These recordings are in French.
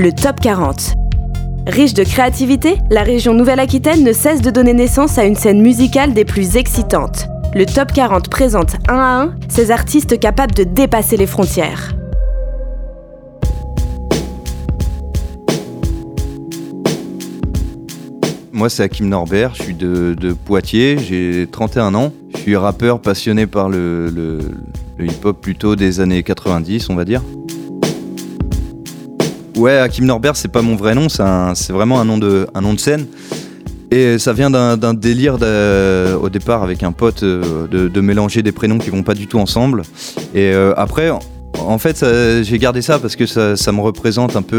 le Top 40. Riche de créativité, la région Nouvelle-Aquitaine ne cesse de donner naissance à une scène musicale des plus excitantes. Le Top 40 présente un à un ces artistes capables de dépasser les frontières. Moi, c'est Hakim Norbert, je suis de, Poitiers, j'ai 31 ans. Je suis rappeur passionné par le, hip-hop plutôt des années 90, on va dire. Ouais, Hakim Norbert, c'est pas mon vrai nom, c'est vraiment un nom, de, scène. Et ça vient d'un délire au départ avec un pote euh, de, mélanger des prénoms qui vont pas du tout ensemble. Et euh, après, en fait, j'ai gardé ça parce que ça, me représente un peu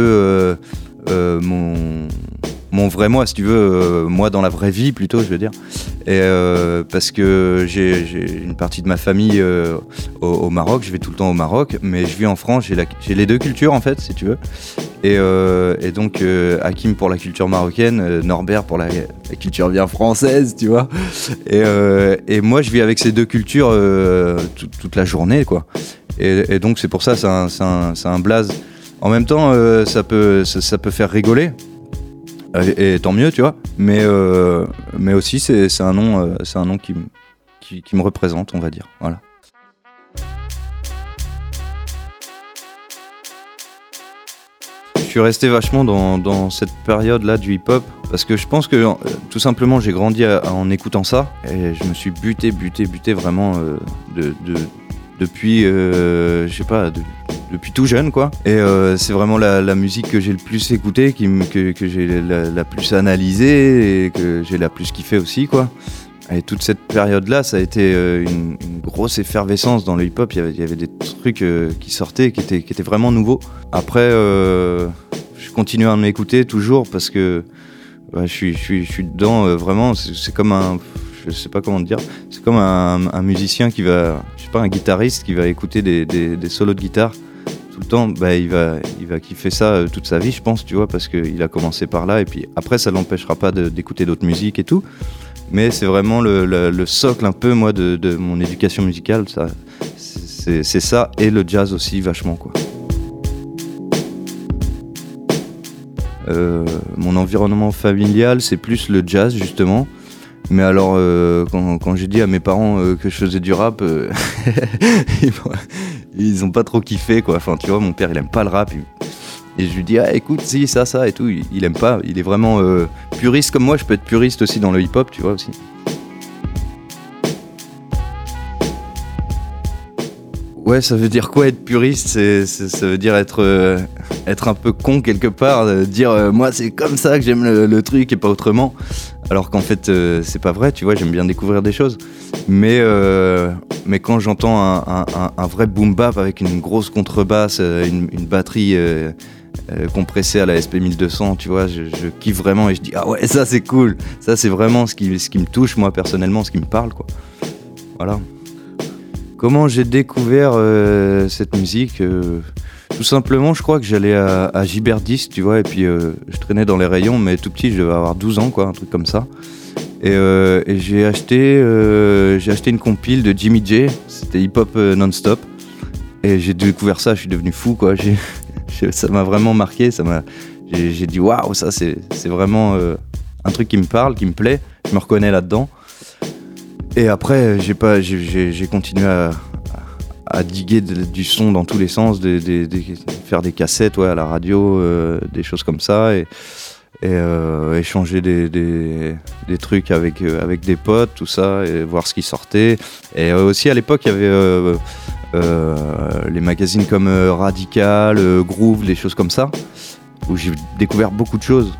euh, mon, mon vrai moi, si tu veux, euh, moi dans la vraie vie plutôt, je veux dire. Et euh, parce que j'ai une partie de ma famille euh, au, Maroc, je vais tout le temps au Maroc, mais je vis en France, j'ai les deux cultures en fait, si tu veux. Et, et donc Hakim pour la culture marocaine, Norbert pour la, culture bien française, tu vois. Et, et, moi, je vis avec ces deux cultures toute la journée, quoi. Et, donc c'est pour ça, c'est un, un, blaze. En même temps, ça, peut, ça peut faire rigoler et, tant mieux, tu vois. Mais, euh, mais aussi, c'est un nom, euh, un nom qui, qui, me représente, on va dire. Voilà. Je suis resté vachement dans, dans cette période-là du hip-hop parce que je pense que euh, tout simplement j'ai grandi en écoutant ça et je me suis buté, buté, buté vraiment de, de, depuis, je sais pas, de, depuis tout jeune, quoi. Et euh, c'est vraiment la, musique que j'ai le plus écoutée, qui, que, que j'ai la, plus analysée et que j'ai la plus kiffé aussi, quoi. Et toute cette période-là, ça a été euh, une, grosse effervescence dans le hip-hop. Il, y avait des trucs euh, qui sortaient, qui étaient, vraiment nouveaux. Après, je continue à m'écouter toujours parce que je, suis, je, je suis dedans vraiment. C'est comme un je sais pas comment dire. C'est comme un, musicien qui va, je sais pas, un guitariste qui va écouter des, solos de guitare tout le temps, bah, il, va, il va kiffer ça euh, toute sa vie, je pense, tu vois, parce qu'il a commencé par là, et puis après, ça l'empêchera pas d'écouter d'autres musiques et tout. Mais c'est vraiment le, socle un peu, moi, de, mon éducation musicale, c'est ça, et le jazz aussi, vachement, quoi. Euh, mon environnement familial, c'est plus le jazz, justement. Mais alors, euh, quand, j'ai dit à mes parents que je faisais du rap, ils ont pas trop kiffé quoi. Enfin, tu vois, mon père il aime pas le rap. Et je lui dis, ah écoute, si, ça, ça et tout. Il, aime pas. Il est vraiment euh, puriste comme moi. Je peux être puriste aussi dans le hip hop, tu vois aussi. Ouais, ça veut dire quoi être puriste? Ça veut dire être, euh, être un peu con quelque part, dire euh, moi c'est comme ça que j'aime le, truc et pas autrement. Alors qu'en fait, c'est pas vrai, tu vois, j'aime bien découvrir des choses. Mais, euh, quand j'entends un, vrai boom bap avec une grosse contrebasse, euh, une, batterie euh, compressée à la SP 1200, tu vois, je, kiffe vraiment et je dis ah ouais ça c'est cool, ça c'est vraiment ce qui, ce qui me touche moi personnellement, ce qui me parle quoi. Voilà. Comment j'ai découvert cette musique Tout simplement, je crois que j'allais à, à Giberdis, tu vois, et puis je traînais dans les rayons, mais tout petit, je devais avoir 12 ans, quoi, un truc comme ça. Euh, et, j'ai acheté, euh, j'ai acheté une compile de Jimmy J. C'était hip-hop euh, non-stop. Et j'ai découvert ça, je suis devenu fou, quoi. ça m'a vraiment marqué. Ça m'a, j'ai, dit waouh, ça c'est, vraiment un truc qui me parle, qui me plaît. Je me reconnais là-dedans. Et après, j'ai pas, j'ai, continué à, à diguer du son dans tous les sens, faire des cassettes ouais, à la radio, des choses comme ça. Et, euh, échanger des, trucs avec, euh, avec des potes, tout ça, et voir ce qui sortait. Et euh, aussi à l'époque, il y avait euh, les magazines comme Radical, Groove, des choses comme ça, où j'ai découvert beaucoup de choses.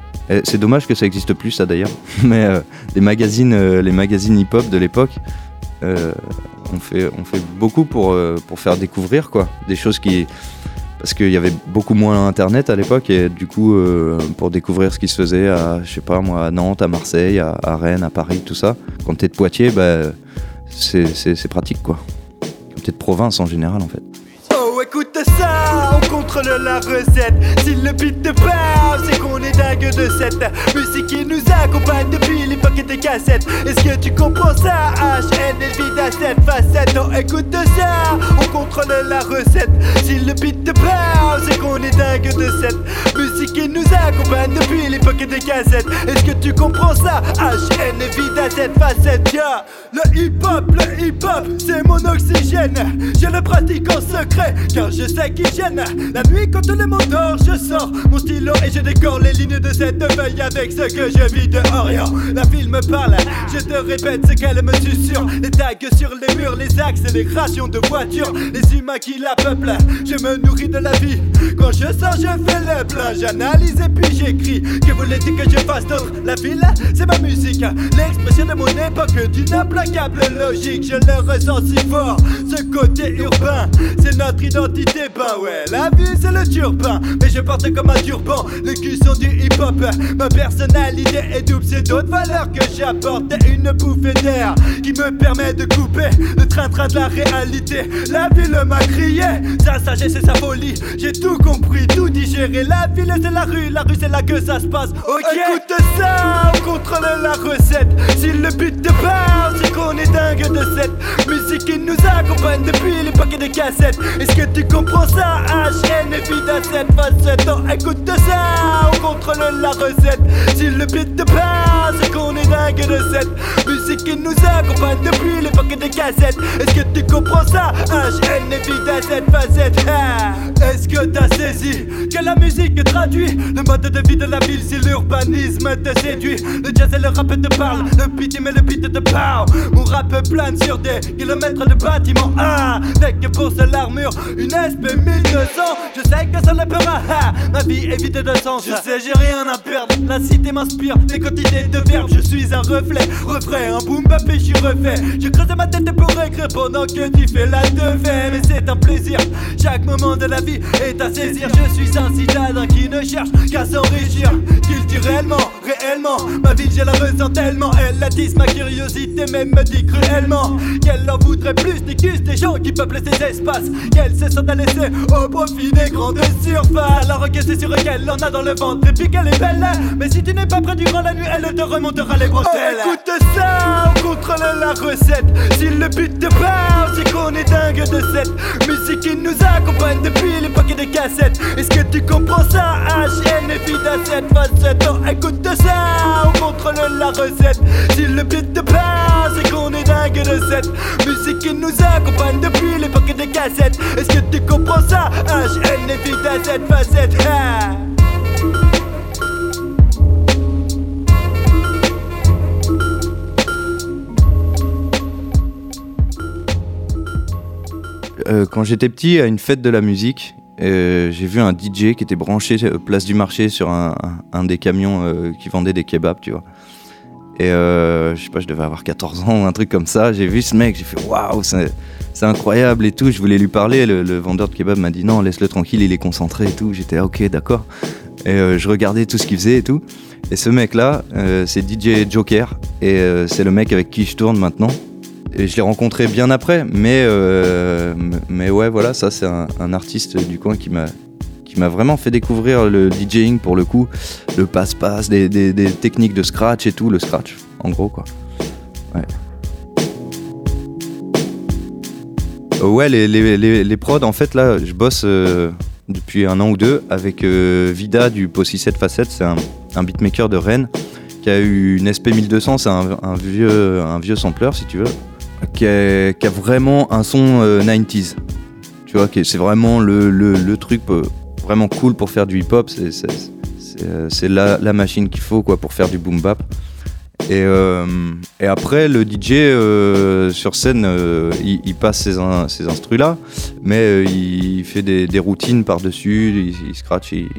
C'est dommage que ça n'existe plus, ça d'ailleurs. Mais les magazines, les magazines hip-hop de l'époque, on, fait, beaucoup pour, pour faire découvrir quoi, des choses qui parce qu'il y avait beaucoup moins internet à l'époque et du coup euh, pour découvrir ce qui se faisait à je Nantes, à Marseille, à, Rennes, à Paris, tout ça. Quand t'es de Poitiers, bah, c'est pratique quoi. Quand t'es de province en général en fait la recette. Si le beat te parle, c'est qu'on est dingue de cette musique qui nous accompagne depuis l'époque des cassettes. Est-ce que tu comprends ça? HN vide à cette facette. Non, écoute ça, contrôle la recette. Si le beat te parle, c'est qu'on est dingue de cette musique qui nous accompagne depuis l'époque des cassettes. Est-ce que tu comprends ça? HN évite à cette facette, yeah. Le hip-hop, le hip-hop, c'est mon oxygène. Je le pratique en secret, car je sais qu'il gêne. La nuit, quand le monde dort, je sors mon stylo et je décore les lignes de cette feuille avec ce que je vis dehors. La ville me parle, je te répète ce qu'elle me susurre. Les tags sur les murs, les accélérations de voitures, les humains qui la peuplent. Je me nourris de la vie. Quand je sors, je fais le plein. J'analyse et puis j'écris. Que voulez-il que je fasse d'autre? La ville, c'est ma musique. L'expression de mon époque, d'une implacable logique. Je le ressens si fort. Ce côté urbain, c'est notre identité. Bah ouais, la vie, c'est le turpin. Mais je porte comme un turban les cuissons du hip-hop. Ma personnalité est double, c'est d'autres valeurs que j'apporte. Une bouffée d'air qui me permet de couper le train-train de la réalité. Ville m'a crié, sa sagesse et sa folie. J'ai tout compris, tout digéré. La ville c'est la rue, la rue c'est là que ça se passe. Ok, écoute ça, on contrôle la recette. Si le but te parle, c'est qu'on est dingue de cette musique qui nous accompagne depuis l'époque des cassettes. Est-ce que tu comprends ça? HN vide à cette facette. Écoute ça, on contrôle la recette. Si le beat te parle, c'est qu'on dingue de cette musique qui nous accompagne depuis l'époque des cassettes. Est-ce que tu comprends ça? HN vide à cette facette. Ah. Est-ce que t'as saisi que la musique traduit le mode de vie de la ville si l'urbanisme te séduit? Le jazz et le rap te parlent, le beat mais le beat te parle. Mon rap plane sur des kilomètres de bâtiments. Ah, avec pour seule armure une SP 1200. Je sais que ça ne peut pas. Ah, ma vie est vide de sens. Je sais, j'ai rien à perdre. La cité m'inspire des quantités de verbes. Je suis un reflet, refrain, un boom bap et je refait. Je creuse ma tête pour écrire pendant que tu fais la devée. Mais c'est un plaisir. Chaque moment de la vie est à saisir. Je suis un citadin qui ne cherche qu'à s'enrichir. Culturellement, réellement, ma vie je la ressens tellement. Elle attise ma curiosité, même me dit cruellement qu'elle en voudrait plus cus des gens qui peuplent ces espaces. Qu'elle se sent à laisser au profit des grandes surfaces. Alors que c'est sûr qu'elle en a dans le ventre et qu'elle est belle. Mais si tu n'es pas prêt durant la nuit, elle te remontera les bretelles. Oh, écoute ça, on contrôle la recette. Si le but te parle, c'est qu'on est dingue de cette musique qui nous accompagne depuis l'époque des cassettes. Est-ce que tu comprends ça? HN est vide à cette facette. Oh, écoute ça, on contrôle la recette. Si le but te parle, c'est qu'on est dingue de cette musique qui nous accompagne depuis l'époque des cassettes. Est-ce que tu comprends ça? HN est vide à Euh, quand j'étais petit, à une fête de la musique, euh, j'ai vu un DJ qui était branché euh, place du marché sur un, des camions qui vendait des kebabs, tu vois. Et je sais pas, je devais avoir 14 ans ou un truc comme ça. J'ai vu ce mec, j'ai fait waouh, c'est incroyable et tout. Je voulais lui parler. Le, vendeur de kebab m'a dit non, laisse-le tranquille, il est concentré et tout. J'étais ok, d'accord. Et je regardais tout ce qu'il faisait et tout. Et ce mec-là, c'est DJ Joker. Et c'est le mec avec qui je tourne maintenant. Et je l'ai rencontré bien après, mais, euh, mais ouais, voilà, ça c'est un, artiste du coin qui m'a qui m'a vraiment fait découvrir le DJing pour le coup, le passe-passe, des, des- techniques de scratch et tout, le scratch, en gros quoi. Ouais. Les, les, les, les prods, en fait, là, je bosse euh, depuis un an ou deux avec euh, Vida du Possi 7 Facettes, c'est un, beatmaker de Rennes qui a eu une SP 1200, c'est un, un vieux, un vieux sampler si tu veux, qui a, vraiment un son euh, 90s. Tu vois, c'est vraiment le, le, truc euh, vraiment cool pour faire du hip-hop, euh, c'est la, la machine qu'il faut quoi, pour faire du boom bap. Et, euh, et après, le DJ euh, sur scène, euh, il, passe ces, in- ces instrus-là, mais euh, il fait des, des routines par-dessus, il, il scratch, il,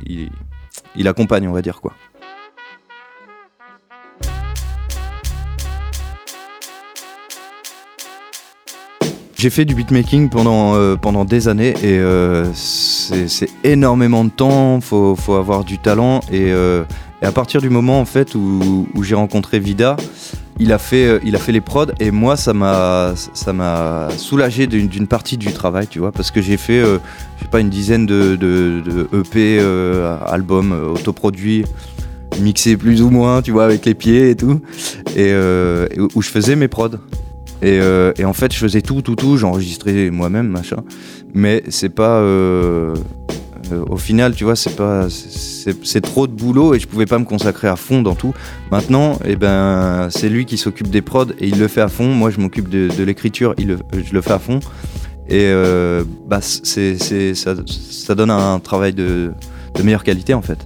il accompagne, on va dire quoi. J'ai fait du beatmaking pendant, euh, pendant des années et euh, c'est énormément de temps, faut, faut avoir du talent et, euh, à partir du moment en fait où, j'ai rencontré Vida, il a fait, il a fait les prods et moi ça m'a soulagé d'une partie du travail, tu vois, parce que j'ai fait, pas, une dizaine de, EP, euh, albums autoproduits, mixés plus ou moins, tu vois, avec les pieds et tout, et, où je faisais mes prods. Et, euh, et en fait, je faisais tout, tout, tout, j'enregistrais moi-même, machin. Mais c'est pas. euh, Euh, au final, tu vois, c'est pas, c'est trop de boulot et je pouvais pas me consacrer à fond dans tout. Maintenant, eh ben, c'est lui qui s'occupe des prods et il le fait à fond. Moi, je m'occupe de, l'écriture, je le fais à fond. Et bah, ça, ça, donne un travail de, de meilleure qualité en fait.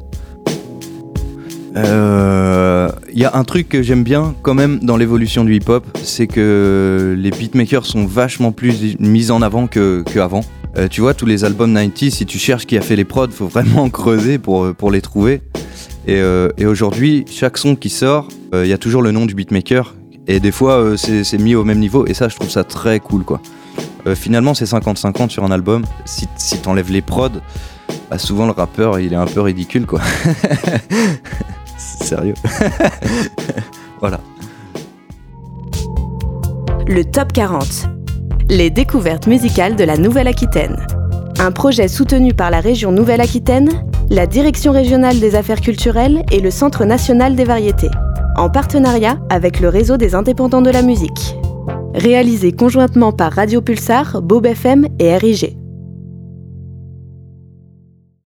Euh, y a un truc que j'aime bien quand même dans l'évolution du hip-hop, c'est que les beatmakers sont vachement plus mis en avant que. Euh, tu vois, tous les albums 90, si tu cherches qui a fait les prods, faut vraiment creuser pour, pour les trouver. Et, euh, et aujourd'hui, chaque son qui sort, il y a toujours le nom du beatmaker. Et des fois, c'est mis au même niveau. Et ça, je trouve ça très cool, quoi. finalement, c'est 50-50 sur un album. Si, si t'enlèves les prods, bah souvent le rappeur, il est un peu ridicule, quoi. Sérieux Voilà. Le Top 40. Les découvertes musicales de la Nouvelle-Aquitaine. Un projet soutenu par la région Nouvelle-Aquitaine, la Direction régionale des affaires culturelles et le Centre national des variétés, en partenariat avec le réseau des indépendants de la musique. Réalisé conjointement par Radio Pulsar, Bob FM et RIG.